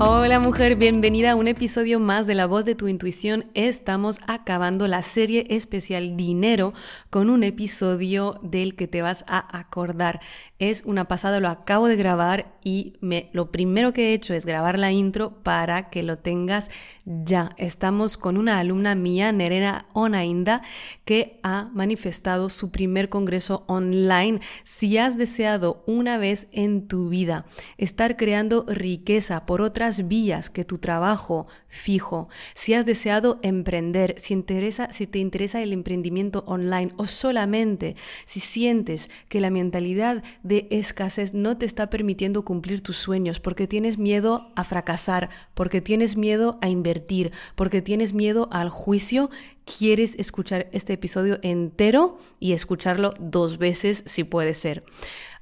Hola mujer, bienvenida a un episodio más de La voz de tu intuición. Estamos acabando la serie especial Dinero con un episodio del que te vas a acordar. Es una pasada, lo acabo de grabar y me, lo primero que he hecho es grabar la intro para que lo tengas ya. Estamos con una alumna mía, Nerena Onainda, que ha manifestado su primer congreso online. Si has deseado una vez en tu vida estar creando riqueza por otras vías que tu trabajo fijo, si has deseado emprender, si, interesa, si te interesa el emprendimiento online o solamente si sientes que la mentalidad de escasez no te está permitiendo cumplir tus sueños porque tienes miedo a fracasar, porque tienes miedo a invertir, porque tienes miedo al juicio, quieres escuchar este episodio entero y escucharlo dos veces si puede ser.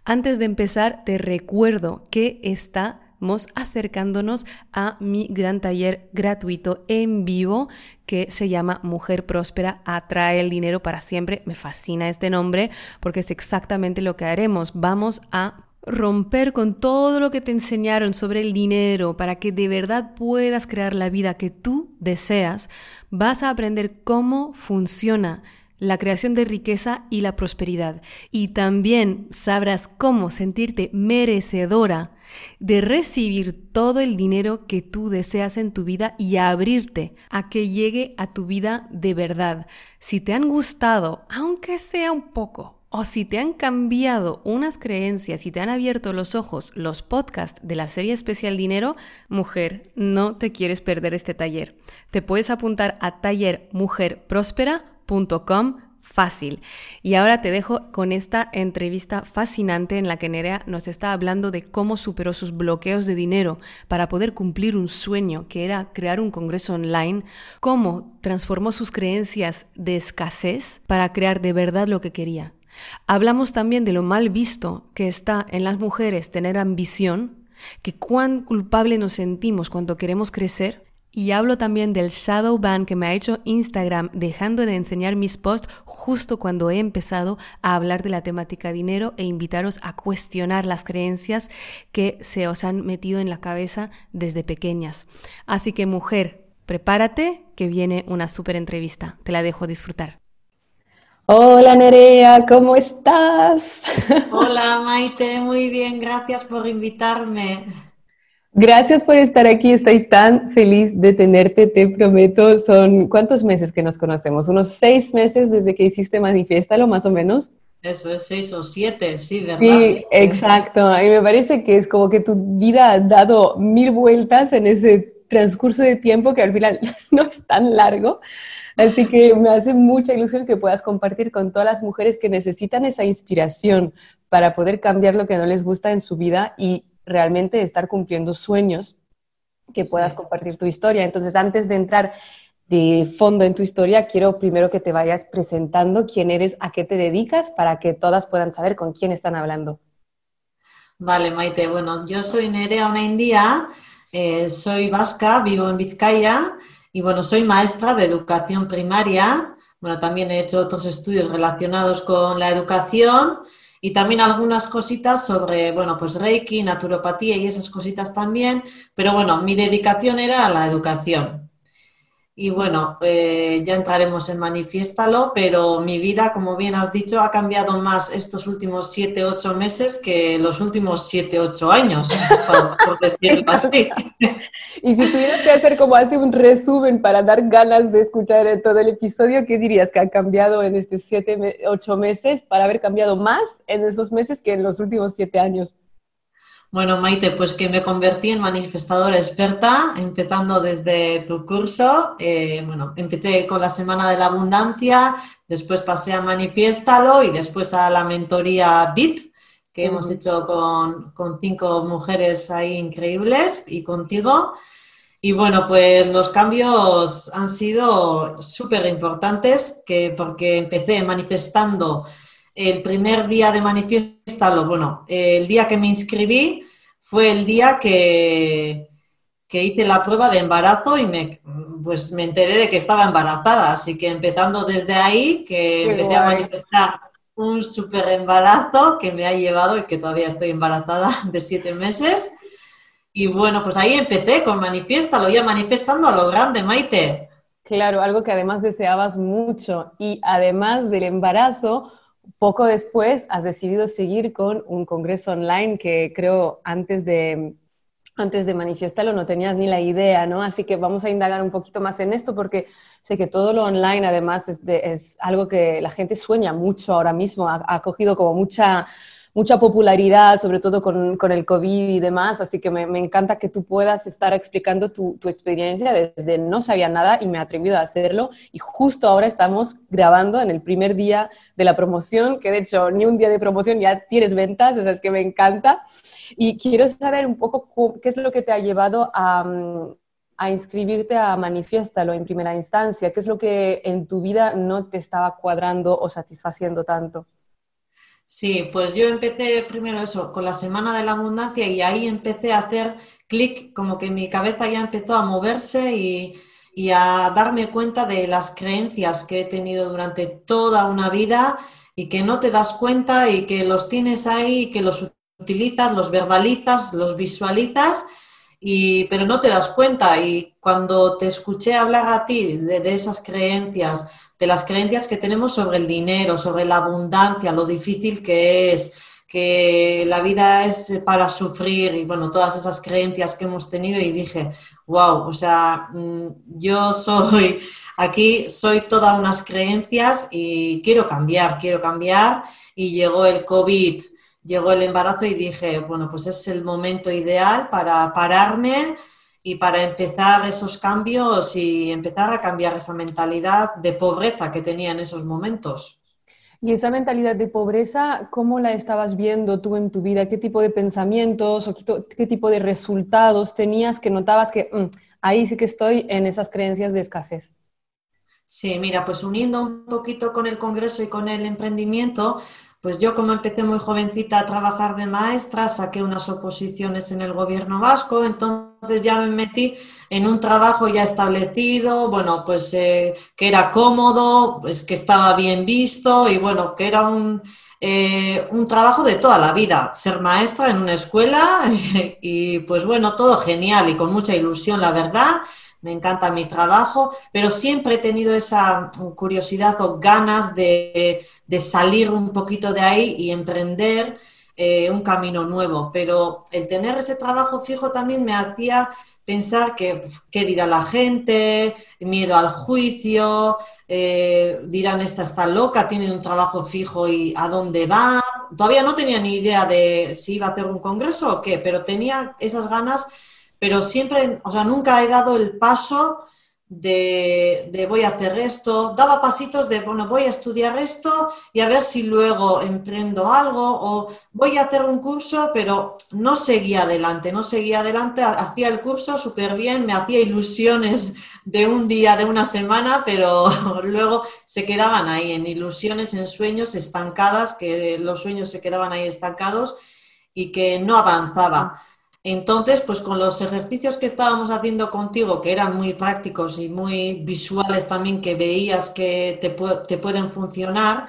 Antes de empezar, te recuerdo que está acercándonos a mi gran taller gratuito en vivo que se llama Mujer Próspera atrae el dinero para siempre. Me fascina este nombre porque es exactamente lo que haremos. Vamos a romper con todo lo que te enseñaron sobre el dinero para que de verdad puedas crear la vida que tú deseas, vas a aprender cómo funciona la creación de riqueza y la prosperidad. Y también sabrás cómo sentirte merecedora de recibir todo el dinero que tú deseas en tu vida y abrirte a que llegue a tu vida de verdad. Si te han gustado, aunque sea un poco, o si te han cambiado unas creencias y te han abierto los ojos los podcasts de la serie especial Dinero, mujer, no te quieres perder este taller. Te puedes apuntar a tallermujerprospera.com fácil. Y ahora te dejo con esta entrevista fascinante en la que Nerea nos está hablando de cómo superó sus bloqueos de dinero para poder cumplir un sueño que era crear un congreso online, cómo transformó sus creencias de escasez para crear de verdad lo que quería. Hablamos también de lo mal visto que está en las mujeres tener ambición, que cuán culpable nos sentimos cuando queremos crecer y hablo también del shadow ban que me ha hecho Instagram dejando de enseñar mis posts justo cuando he empezado a hablar de la temática dinero e invitaros a cuestionar las creencias que se os han metido en la cabeza desde pequeñas. Así que mujer, prepárate que viene una súper entrevista. Te la dejo disfrutar. Hola Nerea, ¿cómo estás? Hola Maite, muy bien, gracias por invitarme. Gracias por estar aquí, estoy tan feliz de tenerte, te prometo. Son cuántos meses que nos conocemos, unos seis meses desde que hiciste Manifiéstalo, más o menos. Eso es seis o siete, sí, ¿verdad? Sí, exacto. A mí me parece que es como que tu vida ha dado mil vueltas en ese transcurso de tiempo que al final no es tan largo. Así que me hace mucha ilusión que puedas compartir con todas las mujeres que necesitan esa inspiración para poder cambiar lo que no les gusta en su vida y realmente estar cumpliendo sueños, que puedas compartir tu historia. Entonces, antes de entrar de fondo en tu historia, quiero primero que te vayas presentando quién eres, a qué te dedicas, para que todas puedan saber con quién están hablando. Vale, Maite. Bueno, yo soy Nerea Una India, eh, soy vasca, vivo en Vizcaya y bueno, soy maestra de educación primaria. Bueno, también he hecho otros estudios relacionados con la educación y también algunas cositas sobre, bueno, pues Reiki, naturopatía y esas cositas también, pero bueno, mi dedicación era a la educación. Y bueno, eh, ya entraremos en Manifiéstalo, pero mi vida, como bien has dicho, ha cambiado más estos últimos 7, 8 meses que los últimos 7, 8 años, por, decirlo así. Y si tuvieras que hacer como así un resumen para dar ganas de escuchar todo el episodio, ¿qué dirías que ha cambiado en estos 7, 8 meses para haber cambiado más en esos meses que en los últimos 7 años? Bueno, Maite, pues que me convertí en manifestadora experta, empezando desde tu curso. Eh, bueno, empecé con la Semana de la Abundancia, después pasé a Manifiéstalo y después a la mentoría VIP, que hemos hecho con, con, cinco mujeres ahí increíbles y contigo. Y bueno, pues los cambios han sido súper importantes que porque empecé manifestando el primer día de manifiestalo, bueno, el día que me inscribí fue el día que, que hice la prueba de embarazo y me, pues me enteré de que estaba embarazada, así que empezando desde ahí, que empecé a manifestar un súper embarazo que me ha llevado y que todavía estoy embarazada de siete meses. Y bueno, pues ahí empecé con Manifiesta, ya manifestando a lo grande, Maite. Claro, algo que además deseabas mucho. Y además del embarazo, poco después has decidido seguir con un congreso online que creo antes de, antes de manifestarlo no tenías ni la idea, ¿no? Así que vamos a indagar un poquito más en esto porque sé que todo lo online además es, algo que la gente sueña mucho ahora mismo, ha cogido como mucha mucha popularidad, sobre todo con, con, el COVID y demás, así que me, me encanta que tú puedas estar explicando tu, tu, experiencia desde no sabía nada y me he atrevido a hacerlo y justo ahora estamos grabando en el primer día de la promoción, que de hecho ni un día de promoción ya tienes ventas, o sea, es que me encanta y quiero saber un poco qué es lo que te ha llevado a a inscribirte a Manifiéstalo en primera instancia? ¿Qué es lo que en tu vida no te estaba cuadrando o satisfaciendo tanto? Sí, pues yo empecé primero eso, con la Semana de la Abundancia y ahí empecé a hacer clic, como que mi cabeza ya empezó a moverse y, y a darme cuenta de las creencias que he tenido durante toda una vida y que no te das cuenta y que los tienes ahí, y que los utilizas, los verbalizas, los visualizas y, pero no te das cuenta. Y cuando te escuché hablar a ti de, esas creencias, de las creencias que tenemos sobre el dinero, sobre la abundancia, lo difícil que es, que la vida es para sufrir y bueno, todas esas creencias que hemos tenido y dije, wow, o sea, mm, yo soy, aquí soy todas unas creencias y quiero cambiar, quiero cambiar y llegó el COVID llegó el embarazo y dije, bueno, pues es el momento ideal para pararme y para empezar esos cambios y empezar a cambiar esa mentalidad de pobreza que tenía en esos momentos. Y esa mentalidad de pobreza, ¿cómo la estabas viendo tú en tu vida? ¿Qué tipo de pensamientos o qué, tipo de resultados tenías que notabas que mm, ahí sí que estoy en esas creencias de escasez? Sí, mira, pues uniendo un poquito con el Congreso y con el emprendimiento, pues yo como empecé muy jovencita a trabajar de maestra, saqué unas oposiciones en el gobierno vasco, entonces ya me metí en un trabajo ya establecido, bueno, pues eh, que era cómodo, pues que estaba bien visto y bueno, que era un, eh, un trabajo de toda la vida, ser maestra en una escuela y pues bueno, todo genial y con mucha ilusión, la verdad me encanta mi trabajo, pero siempre he tenido esa curiosidad o ganas de, salir un poquito de ahí y emprender eh, un camino nuevo. Pero el tener ese trabajo fijo también me hacía pensar que qué dirá la gente, miedo al juicio, eh, dirán esta está loca, tiene un trabajo fijo y a dónde va. Todavía no tenía ni idea de si iba a hacer un congreso o qué, pero tenía esas ganas pero siempre, o sea, nunca he dado el paso de, voy a hacer esto, daba pasitos de, bueno, voy a estudiar esto y a ver si luego emprendo algo o voy a hacer un curso, pero no seguía adelante, no seguía adelante, hacía el curso súper bien, me hacía ilusiones de un día, de una semana, pero luego se quedaban ahí en ilusiones, en sueños estancadas, que los sueños se quedaban ahí estancados y que no avanzaba. Entonces, pues con los ejercicios que estábamos haciendo contigo, que eran muy prácticos y muy visuales también, que veías que te, pueden funcionar,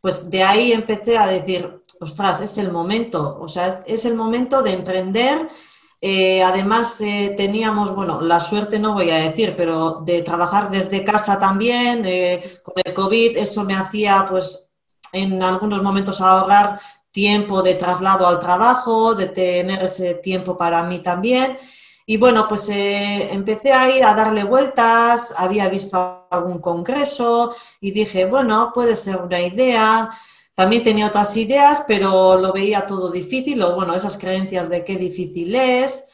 pues de ahí empecé a decir, ostras, es el momento, o sea, es, el momento de emprender. Eh, además, eh, teníamos, bueno, la suerte no voy a decir, pero de trabajar desde casa también, eh, con el COVID, eso me hacía, pues, en algunos momentos ahorrar tiempo de traslado al trabajo, de tener ese tiempo para mí también. Y bueno, pues eh, empecé a ir a darle vueltas, había visto algún congreso y dije, bueno, puede ser una idea. También tenía otras ideas, pero lo veía todo difícil, o bueno, esas creencias de qué difícil es.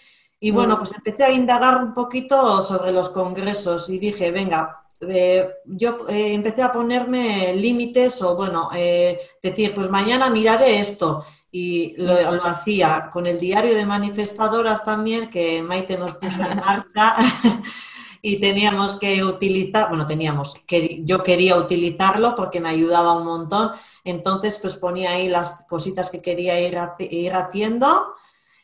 Y bueno, mm. pues empecé a indagar un poquito sobre los congresos y dije, venga, eh, yo eh, empecé a ponerme límites o, bueno, decir, pues mañana miraré esto. Y lo, hacía con el diario de manifestadoras también, que Maite nos puso en marcha. y teníamos que utilizar, bueno, teníamos, que yo quería utilizarlo porque me ayudaba un montón, entonces pues ponía ahí las cositas que quería ir, ir haciendo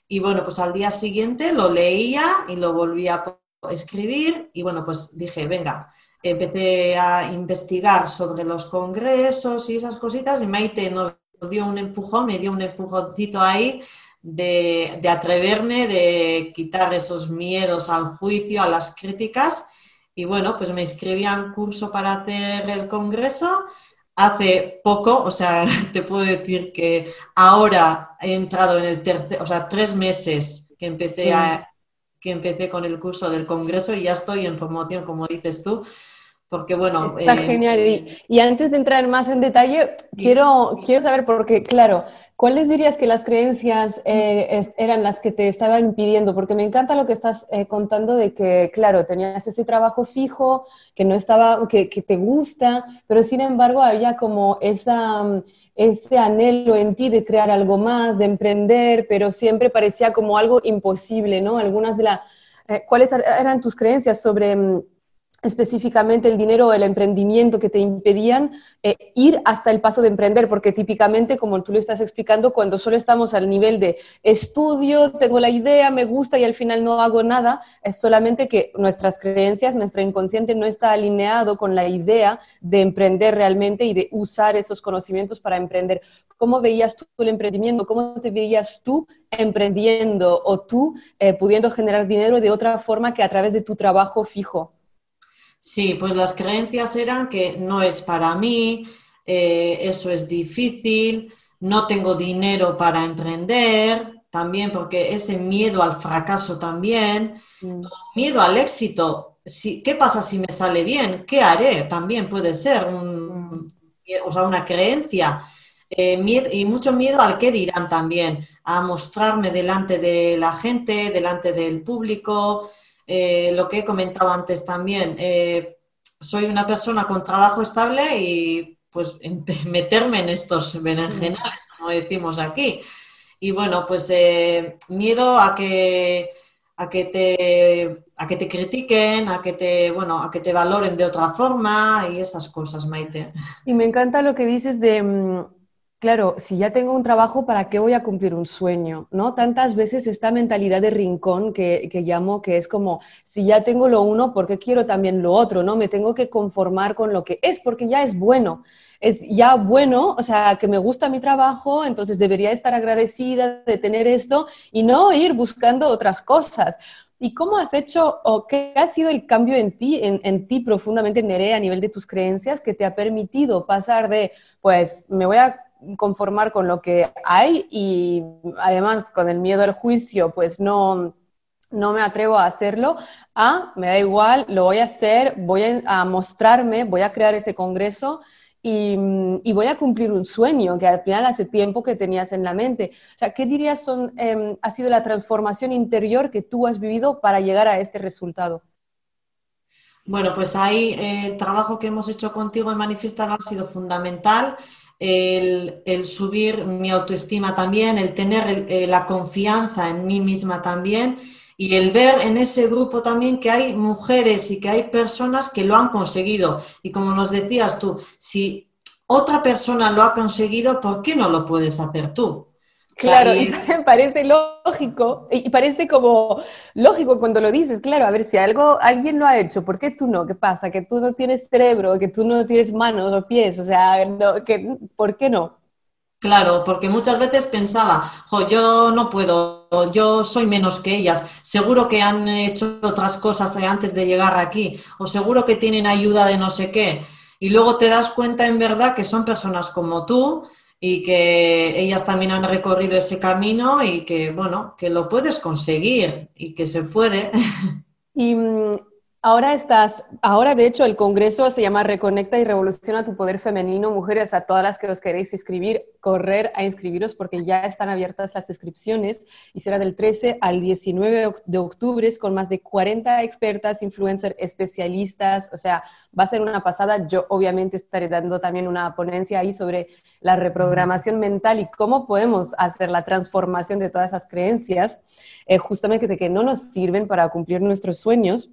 y bueno, pues al día siguiente lo leía y lo volvía a escribir y bueno, pues dije, venga, empecé a investigar sobre los congresos y esas cositas y Maite nos dio un empujón, me dio un empujoncito ahí de, atreverme, de quitar esos miedos al juicio, a las críticas. Y bueno, pues me inscribí a un curso para hacer el congreso hace poco, o sea, te puedo decir que ahora he entrado en el tercer, o sea, tres meses que empecé, a, que empecé con el curso del congreso y ya estoy en promoción, como dices tú. Porque bueno. Está eh, genial. Y, antes de entrar más en detalle, quiero, quiero saber, porque claro, ¿Cuáles dirías que las creencias eh, eran las que te estaban impidiendo? Porque me encanta lo que estás eh, contando de que, claro, tenías ese trabajo fijo, que no estaba, que, te gusta, pero sin embargo había como esa, ese anhelo en ti de crear algo más, de emprender, pero siempre parecía como algo imposible, ¿no? Algunas de las... Eh, ¿Cuáles er-, eran tus creencias sobre mm, específicamente el dinero o el emprendimiento que te impedían eh, ir hasta el paso de emprender, porque típicamente, como tú lo estás explicando, cuando solo estamos al nivel de estudio, tengo la idea, me gusta y al final no hago nada, es solamente que nuestras creencias, nuestro inconsciente no está alineado con la idea de emprender realmente y de usar esos conocimientos para emprender. ¿Cómo veías tú el emprendimiento? ¿Cómo te veías tú emprendiendo o tú eh, pudiendo generar dinero de otra forma que a través de tu trabajo fijo? Sí, pues las creencias eran que no es para mí, eh, eso es difícil, no tengo dinero para emprender, también porque ese miedo al fracaso también, mm. miedo al éxito, ¿qué pasa si me sale bien? ¿Qué haré? También puede ser un, mm. o sea, una creencia. Eh, y mucho miedo al qué dirán también, a mostrarme delante de la gente, delante del público, eh, lo que he comentado antes también, eh, soy una persona con trabajo estable y pues meterme en estos berenjenales, como decimos aquí. Y bueno, pues eh, miedo a que, a, que te, a que te critiquen, a que te, bueno, a que te valoren de otra forma y esas cosas, Maite. Y me encanta lo que dices de mm, Claro, si ya tengo un trabajo, ¿para qué voy a cumplir un sueño? ¿No? Tantas veces esta mentalidad de rincón que, llamo, que es como, si ya tengo lo uno, ¿por qué quiero también lo otro? ¿No? Me tengo que conformar con lo que es, porque ya es bueno. Es ya bueno, o sea, que me gusta mi trabajo, entonces debería estar agradecida de tener esto y no ir buscando otras cosas. ¿Y cómo has hecho o qué ha sido el cambio en ti, en, en, ti profundamente, Nerea, a nivel de tus creencias, que te ha permitido pasar de, pues, me voy a conformar con lo que hay y además con el miedo al juicio, pues no, no me atrevo a hacerlo, a, me da igual, lo voy a hacer, voy a, mostrarme, voy a crear ese congreso y, voy a cumplir un sueño que al final hace tiempo que tenías en la mente. O sea, ¿qué dirías son, em, ha sido la transformación interior que tú has vivido para llegar a este resultado? Bueno, pues ahí eh, el trabajo que hemos hecho contigo en Manifestar ha sido fundamental el, subir mi autoestima también, el tener eh, la confianza en mí misma también y el ver en ese grupo también que hay mujeres y que hay personas que lo han conseguido. Y como nos decías tú, si otra persona lo ha conseguido, ¿por qué no lo puedes hacer tú? Claro, y parece lógico, y parece como lógico cuando lo dices, claro, a ver, si algo alguien lo ha hecho, ¿por qué tú no? ¿Qué pasa? Que tú no tienes cerebro, que tú no tienes manos o pies, o sea, que, ¿por qué no? Claro, porque muchas veces pensaba, jo, yo no puedo, yo soy menos que ellas, seguro que han hecho otras cosas antes de llegar aquí, o seguro que tienen ayuda de no sé qué. Y luego te das cuenta en verdad que son personas como tú, y que ellas también han recorrido ese camino y que, bueno, que lo puedes conseguir y que se puede. Ahora estás, ahora de hecho el congreso se llama Reconecta y Revoluciona tu Poder Femenino. Mujeres, a todas las que os queréis inscribir, correr a inscribiros porque ya están abiertas las inscripciones y será del 13 al 19 de octubre con más de 40 expertas, influencers, especialistas. O sea, va a ser una pasada. Yo obviamente estaré dando también una ponencia ahí sobre la reprogramación mental y cómo podemos hacer la transformación de todas esas creencias, eh, justamente de que no nos sirven para cumplir nuestros sueños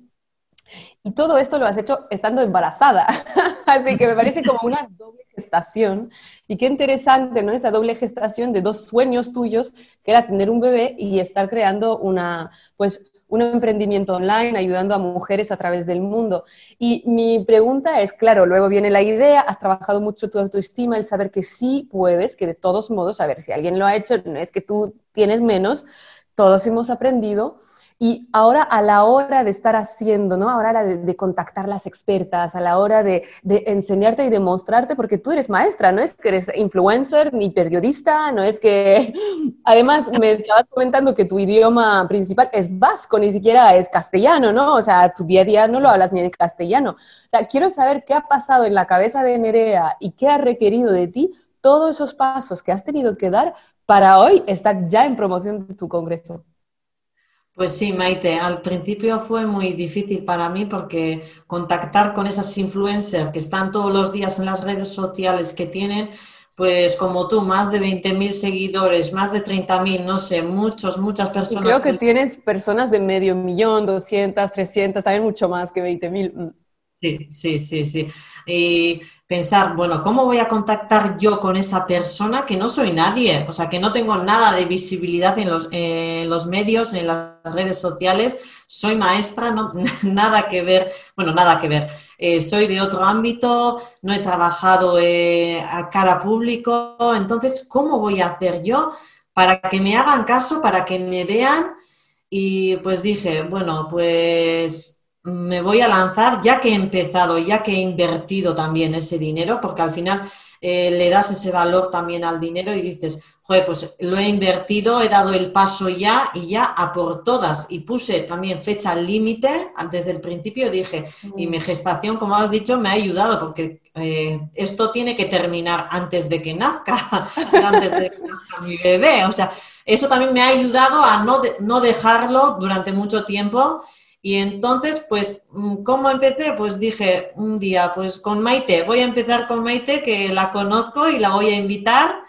y todo esto lo has hecho estando embarazada. Así que me parece como una doble gestación. Y qué interesante, ¿no? Esa doble gestación de dos sueños tuyos, que era tener un bebé y estar creando una, pues, un emprendimiento online, ayudando a mujeres a través del mundo. Y mi pregunta es, claro, luego viene la idea, has trabajado mucho tu autoestima, el saber que sí puedes, que de todos modos, a ver, si alguien lo ha hecho, no es que tú tienes menos, todos hemos aprendido. Y ahora a la hora de estar haciendo, ¿no? Ahora de, de contactar las expertas, a la hora de, de, enseñarte y demostrarte, porque tú eres maestra, no es que eres influencer ni periodista, no es que... Además, me estabas comentando que tu idioma principal es vasco, ni siquiera es castellano, ¿no? O sea, tu día a día no lo hablas ni en castellano. O sea, quiero saber qué ha pasado en la cabeza de Nerea y qué ha requerido de ti todos esos pasos que has tenido que dar para hoy estar ya en promoción de tu congreso. Pues sí, Maite, al principio fue muy difícil para mí porque contactar con esas influencers que están todos los días en las redes sociales, que tienen, pues como tú, más de 20.000 seguidores, más de 30.000, no sé, muchos, muchas personas. creo que, tienes personas de medio millón, 200, 300, también mucho más que 20.000. Sí, sí, sí, sí. Pensar, bueno, ¿cómo voy a contactar yo con esa persona que no soy nadie? O sea, que no tengo nada de visibilidad en los, los medios, en las redes sociales. Soy maestra, no, nada que ver, bueno, nada que ver. Eh, soy de otro ámbito, no he trabajado eh, a cara público. Entonces, ¿cómo voy a hacer yo para que me hagan caso, para que me vean? Y pues dije, bueno, pues me voy a lanzar ya que he empezado, ya que he invertido también ese dinero, porque al final eh, le das ese valor también al dinero y dices, joder, pues lo he invertido, he dado el paso ya y ya a por todas. Y puse también fecha límite, desde el principio dije, y mi gestación, como has dicho, me ha ayudado porque eh, esto tiene que terminar antes de que nazca, antes de que nazca mi bebé. O sea, eso también me ha ayudado a no, no dejarlo durante mucho tiempo y entonces, pues, mm, ¿cómo empecé? Pues dije un día, pues con Maite, voy a empezar con Maite, que la conozco y la voy a invitar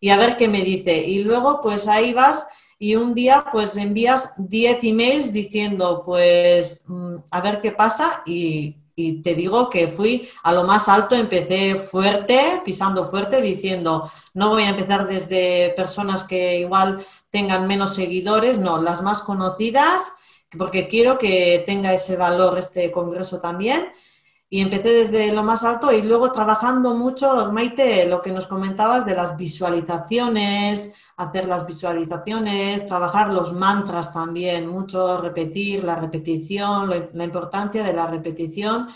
y a ver qué me dice. Y luego, pues ahí vas y un día, pues envías 10 emails diciendo, pues, mm, a ver qué pasa y, y te digo que fui a lo más alto, empecé fuerte, pisando fuerte, diciendo, no voy a empezar desde personas que igual tengan menos seguidores, no, las más conocidas porque quiero que tenga ese valor este congreso también. Y empecé desde lo más alto y luego trabajando mucho, Maite, lo que nos comentabas de las visualizaciones, hacer las visualizaciones, trabajar los mantras también, mucho repetir, la repetición, la importancia de la repetición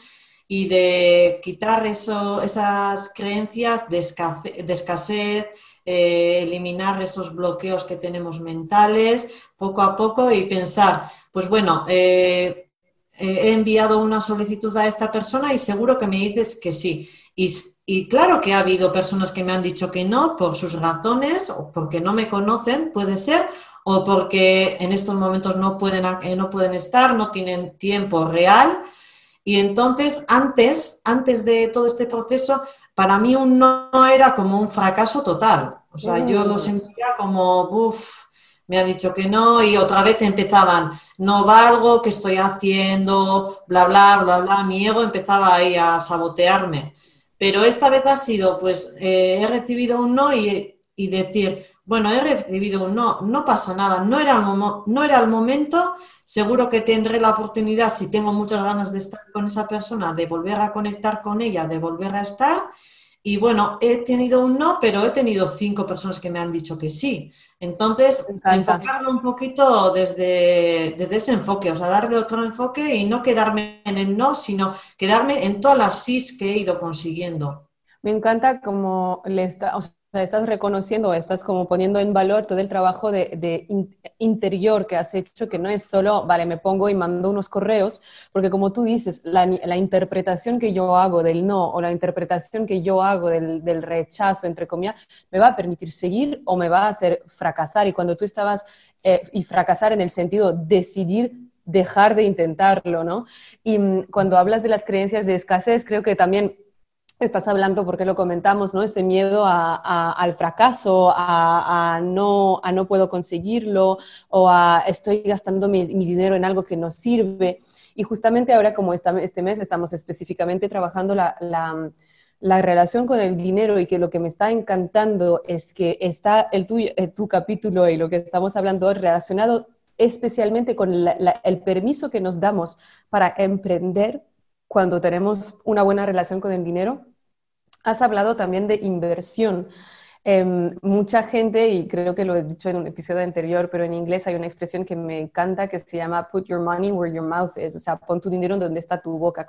y de quitar eso, esas creencias de escasez, eh, eliminar esos bloqueos que tenemos mentales poco a poco y pensar, pues bueno, eh, he enviado una solicitud a esta persona y seguro que me dices que sí. Y, claro que ha habido personas que me han dicho que no por sus razones o porque no me conocen, puede ser, o porque en estos momentos no pueden, eh, no pueden estar, no tienen tiempo real. Y entonces, antes, antes de todo este proceso, para mí un no era como un fracaso total. O sea, yo lo mm. sentía como, uff, me ha dicho que no y otra vez empezaban, no valgo, ¿qué estoy haciendo? Bla, bla, bla, bla. Mi ego empezaba ahí a sabotearme. Pero esta vez ha sido, pues, eh, he recibido un no y, y, decir, bueno, he recibido un no, no pasa nada, no era, el no era el momento, seguro que tendré la oportunidad, si tengo muchas ganas de estar con esa persona, de volver a conectar con ella, de volver a estar. Y bueno, he tenido un no, pero he tenido cinco personas que me han dicho que sí. Entonces, enfocarlo un poquito desde, desde ese enfoque, o sea, darle otro enfoque y no quedarme en el no, sino quedarme en todas las sí que he ido consiguiendo. Me encanta como le está, sea, estás reconociendo, estás como poniendo en valor todo el trabajo de, interior que has hecho, que no es solo, vale, me pongo y mando unos correos, porque como tú dices, la, interpretación que yo hago del no o la interpretación que yo hago del, rechazo, entre comillas, me va a permitir seguir o me va a hacer fracasar. Y cuando tú estabas, eh, y fracasar en el sentido decidir dejar de intentarlo, ¿no? Y mm, cuando hablas de las creencias de escasez, creo que también estás hablando, porque lo comentamos, ¿no? Ese miedo al fracaso, a, no, puedo conseguirlo o a estoy gastando mi, dinero en algo que no sirve. Y justamente ahora, como este mes estamos específicamente trabajando la, la, relación con el dinero y que lo que me está encantando es que está el tuyo, eh, tu capítulo y lo que estamos hablando relacionado especialmente con el permiso que nos damos para emprender cuando tenemos una buena relación con el dinero. Has hablado también de inversión. Em, mucha gente, y creo que lo he dicho en un episodio anterior, pero en inglés hay una expresión que me encanta que se llama put your money where your mouth is, o sea, pon tu dinero donde está tu boca.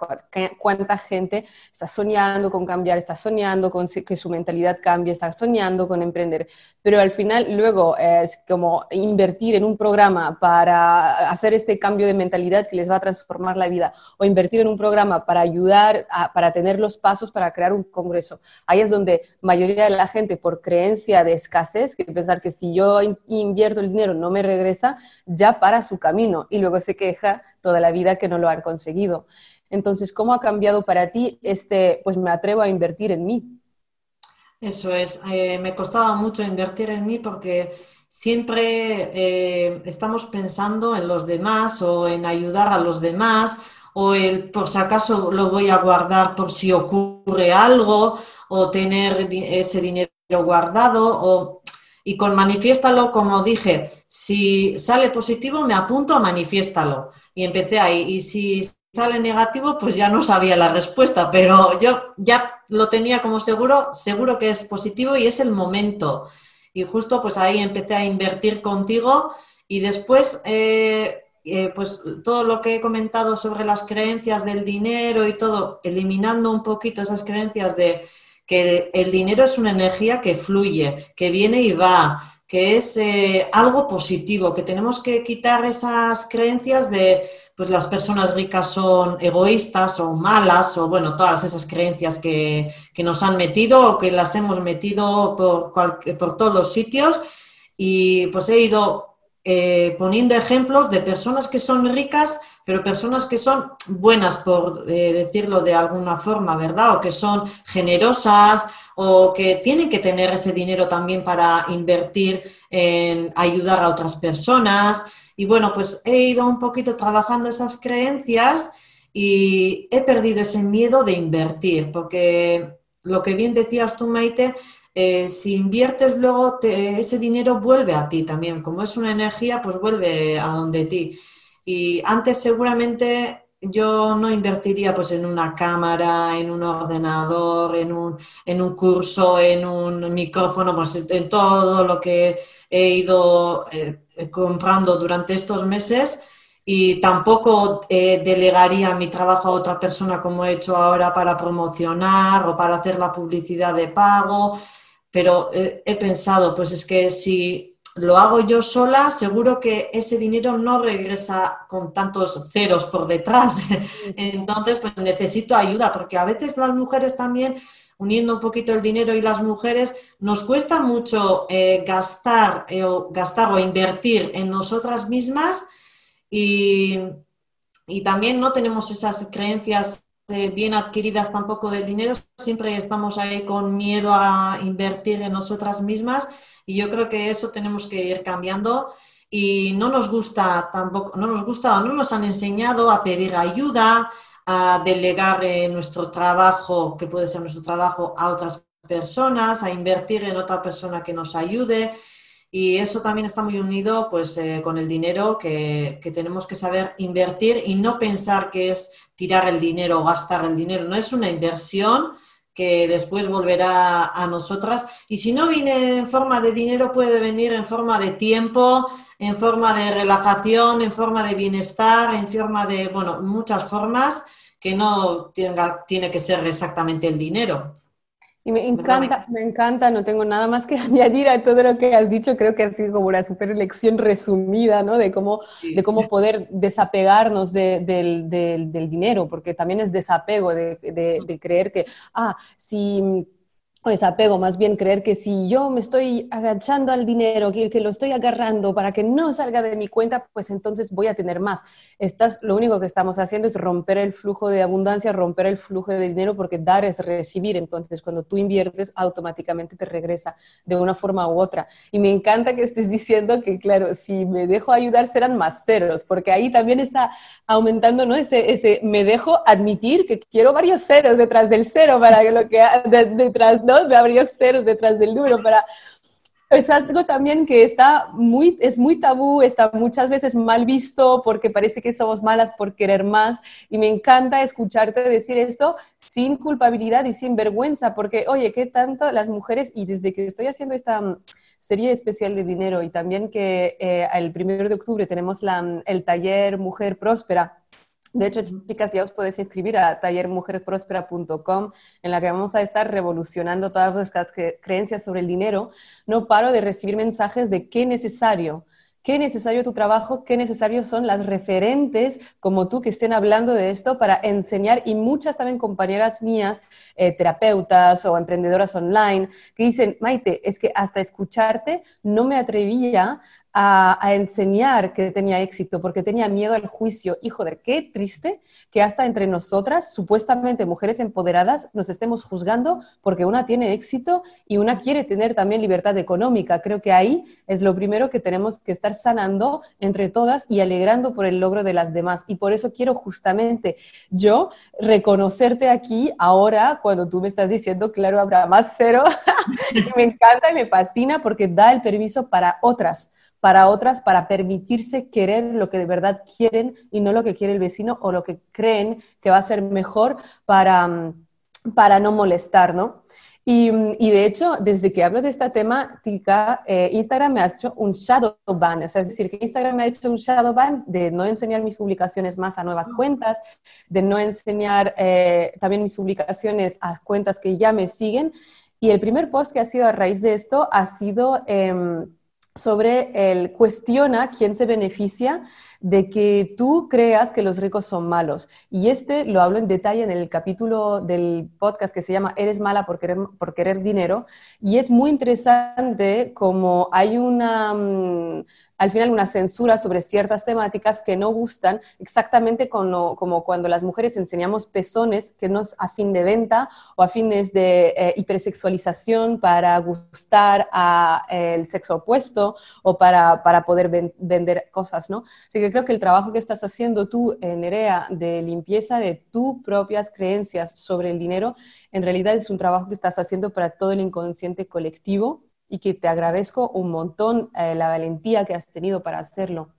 ¿Cuánta gente está soñando con cambiar, está soñando con que su mentalidad cambie, está soñando con emprender? Pero al final luego es como invertir en un programa para hacer este cambio de mentalidad que les va a transformar la vida, o invertir en un programa para ayudar, para tener los pasos para crear un congreso. Ahí es donde mayoría de la gente, por creencia de escasez, que pensar que si yo invierto el dinero no me regresa, ya para su camino y luego se queja toda la vida que no lo han conseguido. Entonces, ¿cómo ha cambiado para ti este, pues me atrevo a invertir en mí? Eso es, eh, me costaba mucho invertir en mí porque siempre eh, estamos pensando en los demás o en ayudar a los demás o el por si acaso lo voy a guardar por si ocurre algo o tener ese dinero guardado o, y con manifiéstalo, como dije, si sale positivo me apunto a manifiéstalo. Y empecé ahí. Y si sale negativo pues ya no sabía la respuesta, pero yo ya lo tenía como seguro, seguro que es positivo y es el momento. Y justo pues ahí empecé a invertir contigo y después eh, eh, pues todo lo que he comentado sobre las creencias del dinero y todo, eliminando un poquito esas creencias de que el dinero es una energía que fluye, que viene y va, que es eh, algo positivo, que tenemos que quitar esas creencias de, pues las personas ricas son egoístas o malas, o bueno, todas esas creencias que, nos han metido o que las hemos metido por, por todos los sitios. Y pues he ido eh, poniendo ejemplos de personas que son ricas, pero personas que son buenas, por eh, decirlo de alguna forma, ¿verdad? O que son generosas o que tienen que tener ese dinero también para invertir en ayudar a otras personas. Y bueno, pues he ido un poquito trabajando esas creencias y he perdido ese miedo de invertir, porque lo que bien decías tú, Maite, eh, si inviertes luego ese dinero vuelve a ti también. Como es una energía, pues vuelve a donde ti. Y antes seguramente yo no invertiría pues en una cámara, en un ordenador, en un, en un curso, en un micrófono, pues en todo lo que he ido eh, comprando durante estos meses y tampoco eh, delegaría mi trabajo a otra persona como he hecho ahora para promocionar o para hacer la publicidad de pago pero he, pensado, pues es que si lo hago yo sola, seguro que ese dinero no regresa con tantos ceros por detrás. Entonces, pues necesito ayuda, porque a veces las mujeres también, uniendo un poquito el dinero y las mujeres, nos cuesta mucho eh, gastar, eh, o gastar o invertir en nosotras mismas y, y también no tenemos esas creencias eh, bien adquiridas tampoco del dinero, siempre estamos ahí con miedo a invertir en nosotras mismas y yo creo que eso tenemos que ir cambiando y no nos gusta tampoco, no nos gusta o no nos han enseñado a pedir ayuda, a delegar nuestro trabajo, que puede ser nuestro trabajo, a otras personas, a invertir en otra persona que nos ayude. Y eso también está muy unido pues, eh, con el dinero que, tenemos que saber invertir y no pensar que es tirar el dinero o gastar el dinero. No es una inversión que después volverá a nosotras. Y si no viene en forma de dinero, puede venir en forma de tiempo, en forma de relajación, en forma de bienestar, en forma de, bueno, muchas formas que no tenga, tiene que ser exactamente el dinero. Y me encanta, me encanta, no tengo nada más que añadir a todo lo que has dicho, creo que ha sido como una super lección resumida, ¿no? De cómo, de cómo poder desapegarnos del, del, dinero, porque también es desapego de, de, de creer que, ah, si desapego, más bien creer que si yo me estoy agachando al dinero, que, que lo estoy agarrando para que no salga de mi cuenta, pues entonces voy a tener más. Estás, lo único que estamos haciendo es romper el flujo de abundancia, romper el flujo de dinero, porque dar es recibir. Entonces, cuando tú inviertes, automáticamente te regresa de una forma u otra. Y me encanta que estés diciendo que, claro, si me dejo ayudar serán más ceros, porque ahí también está aumentando, ¿no? Ese, ese me dejo admitir que quiero varios ceros detrás del cero para que lo que detrás, ¿no? Me habría ceros detrás del número para... Es algo también que está muy, es muy tabú, está muchas veces mal visto porque parece que somos malas por querer más. Y me encanta escucharte decir esto sin culpabilidad y sin vergüenza porque, oye, qué tanto las mujeres, y desde que estoy haciendo esta mm, serie especial de dinero y también que eh, el primero de octubre tenemos la, el taller Mujer Próspera, de hecho, chicas, ya os podéis inscribir a tallermujerprospera.com, en la que vamos a estar revolucionando todas vuestras creencias sobre el dinero. No paro de recibir mensajes de qué necesario, qué necesario tu trabajo, qué necesarios son las referentes como tú que estén hablando de esto para enseñar y muchas también compañeras mías, eh, terapeutas o emprendedoras online, que dicen, Maite, es que hasta escucharte no me atrevía a, enseñar que tenía éxito porque tenía miedo al juicio. Y joder, qué triste que hasta entre nosotras, supuestamente mujeres empoderadas, nos estemos juzgando porque una tiene éxito y una quiere tener también libertad económica. Creo que ahí es lo primero que tenemos que estar sanando entre todas y alegrando por el logro de las demás. Y por eso quiero justamente yo reconocerte aquí ahora cuando tú me estás diciendo, claro, habrá más cero. me encanta y me fascina porque da el permiso para otras para otras para permitirse querer lo que de verdad quieren y no lo que quiere el vecino o lo que creen que va a ser mejor para, mm, para no molestar, ¿no? Y, mm, y, de hecho, desde que hablo de esta temática, eh, Instagram me ha hecho un shadow ban, o sea, es decir, que Instagram me ha hecho un shadow ban de no enseñar mis publicaciones más a nuevas cuentas, de no enseñar eh, también mis publicaciones a cuentas que ya me siguen. Y el primer post que ha sido a raíz de esto ha sido... Em, sobre el cuestiona quién se beneficia de que tú creas que los ricos son malos. Y este lo hablo en detalle en el capítulo del podcast que se llama Eres mala por querer, por querer dinero. Y es muy interesante como hay una... Al final una censura sobre ciertas temáticas que no gustan, exactamente como, cuando las mujeres enseñamos pezones que no es a fin de venta o a fines de eh, hipersexualización para gustar al el sexo opuesto o para, para poder vender cosas, ¿no? Así que creo que el trabajo que estás haciendo tú, Nerea, de limpieza de tus propias creencias sobre el dinero, en realidad es un trabajo que estás haciendo para todo el inconsciente colectivo y que te agradezco un montón eh, la valentía que has tenido para hacerlo.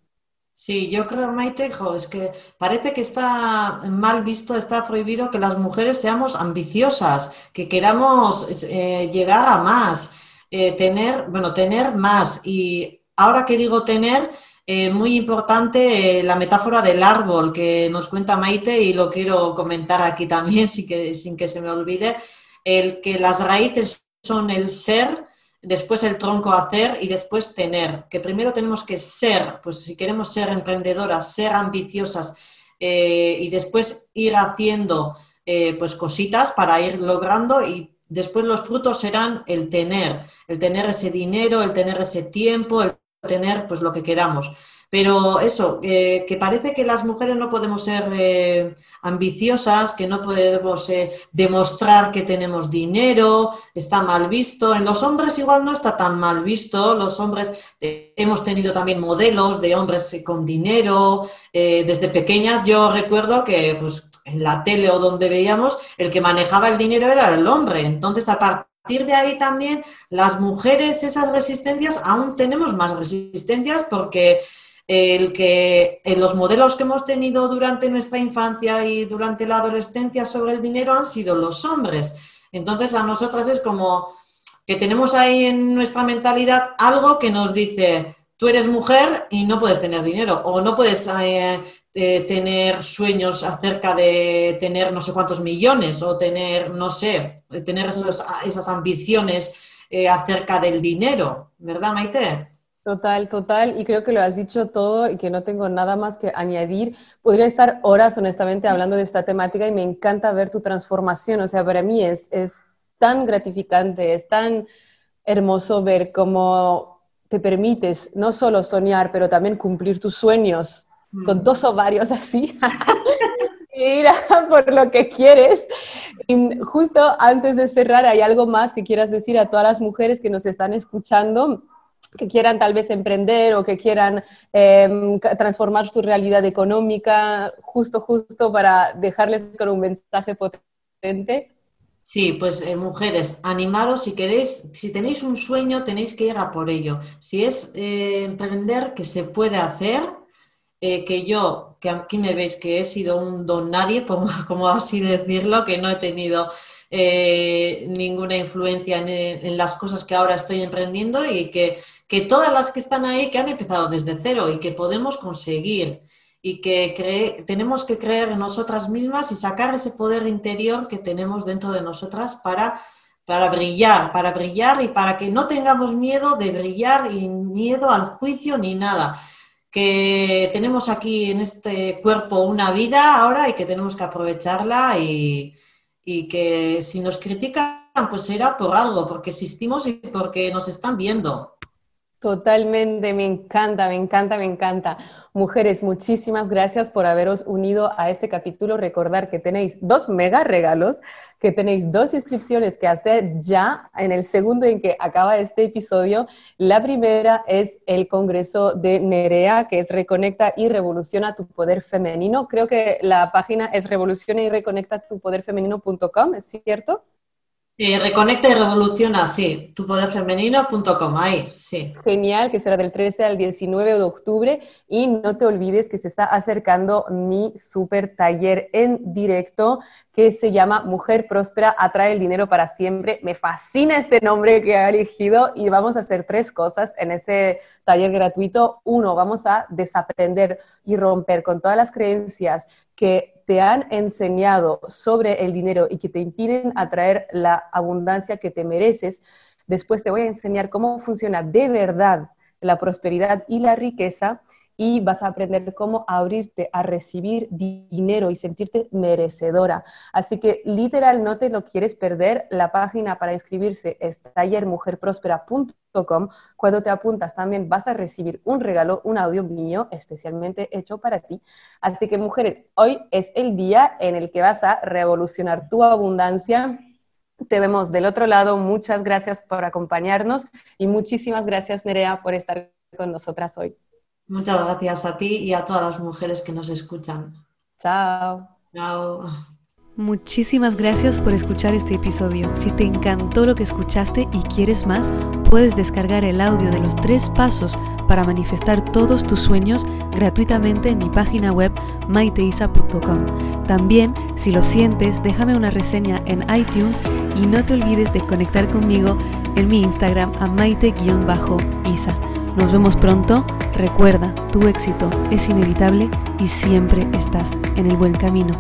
Sí, yo creo, Maite, es que parece que está mal visto, está prohibido que las mujeres seamos ambiciosas, que queramos eh, llegar a más, eh, tener, bueno, tener más. Y ahora que digo tener, muy importante la metáfora del árbol que nos cuenta Maite y lo quiero comentar aquí también, sin que, sin que se me olvide, el que las raíces son el ser, después el tronco hacer y después tener, que primero tenemos que ser, pues si queremos ser emprendedoras, ser ambiciosas eh, y después ir haciendo eh, pues cositas para ir logrando y después los frutos serán el tener, el tener ese dinero, el tener ese tiempo, el tener pues lo que queramos. Pero eso, que parece que las mujeres no podemos ser eh, ambiciosas, que no podemos eh, demostrar que tenemos dinero, está mal visto. En los hombres igual no está tan mal visto. Los hombres eh, hemos tenido también modelos de hombres con dinero. desde pequeñas yo recuerdo que pues, en la tele o donde veíamos, el que manejaba el dinero era el hombre. Entonces, a partir de ahí también las mujeres esas resistencias, aún tenemos más resistencias porque el que en los modelos que hemos tenido durante nuestra infancia y durante la adolescencia sobre el dinero han sido los hombres. Entonces a nosotras es como que tenemos ahí en nuestra mentalidad algo que nos dice, tú eres mujer y no puedes tener dinero o no puedes eh, tener sueños acerca de tener no sé cuántos millones o tener, no sé, tener esas ambiciones eh, acerca del dinero, ¿verdad, Maite? Total, total. Y creo que lo has dicho todo y que no tengo nada más que añadir. Podría estar horas, honestamente, hablando de esta temática y me encanta ver tu transformación. O sea, para mí es, es tan gratificante, es tan hermoso ver cómo te permites no solo soñar, pero también cumplir tus sueños con mm. dos ovarios así. ir por lo que quieres. Y justo antes de cerrar, ¿hay algo más que quieras decir a todas las mujeres que nos están escuchando? Que quieran tal vez emprender o que quieran em, transformar su realidad económica, justo, justo para dejarles con un mensaje potente. Sí, pues eh, mujeres, animaros si queréis, si tenéis un sueño, tenéis que ir a por ello. Si es eh, emprender, que se puede hacer, eh, que yo, que aquí me veis que he sido un don nadie, como, así decirlo, que no he tenido ninguna influencia en, las cosas que ahora estoy emprendiendo y que, que todas las que están ahí, que han empezado desde cero y que podemos conseguir y que tenemos que creer en nosotras mismas y sacar ese poder interior que tenemos dentro de nosotras para, para brillar, para brillar y para que no tengamos miedo de brillar y miedo al juicio ni nada. Que tenemos aquí en este cuerpo una vida ahora y que tenemos que aprovecharla y, y que si nos critican, pues será por algo, porque existimos y porque nos están viendo. Totalmente, me encanta, me encanta, me encanta. Mujeres, muchísimas gracias por haberos unido a este capítulo. Recordar que tenéis dos mega regalos, que tenéis dos inscripciones que hacer ya en el segundo en que acaba este episodio. La primera es el Congreso de Nerea, que es Reconecta y Revoluciona tu Poder Femenino. Creo que la página es revoluciona y reconecta tu poder femenino.com, ¿es cierto? Reconecta y revoluciona, sí, tupoderfemenino.com, ahí, sí. Genial, que será del 13 al 19 de octubre y no te olvides que se está acercando mi super taller en directo que se llama Mujer Próspera atrae el dinero para siempre. Me fascina este nombre que ha elegido y vamos a hacer tres cosas en ese taller gratuito. Uno, vamos a desaprender y romper con todas las creencias que te han enseñado sobre el dinero y que te impiden atraer la abundancia que te mereces. Después te voy a enseñar cómo funciona de verdad la prosperidad y la riqueza y vas a aprender cómo abrirte a recibir dinero y sentirte merecedora. Así que literal no te lo quieres perder. La página para inscribirse es tallermujerprospera.com. Cuando te apuntas también vas a recibir un regalo, un audio mío especialmente hecho para ti. Así que mujeres, hoy es el día en el que vas a revolucionar tu abundancia. Te vemos del otro lado. Muchas gracias por acompañarnos y muchísimas gracias Nerea por estar con nosotras hoy. Muchas gracias a ti y a todas las mujeres que nos escuchan. Chao. Chao. Muchísimas gracias por escuchar este episodio. Si te encantó lo que escuchaste y quieres más, puedes descargar el audio de los tres pasos para manifestar todos tus sueños gratuitamente en mi página web maiteisa.com. También, si lo sientes, déjame una reseña en iTunes y no te olvides de conectar conmigo en mi Instagram a maite-isa. Nos vemos pronto. Recuerda, tu éxito es inevitable y siempre estás en el buen camino.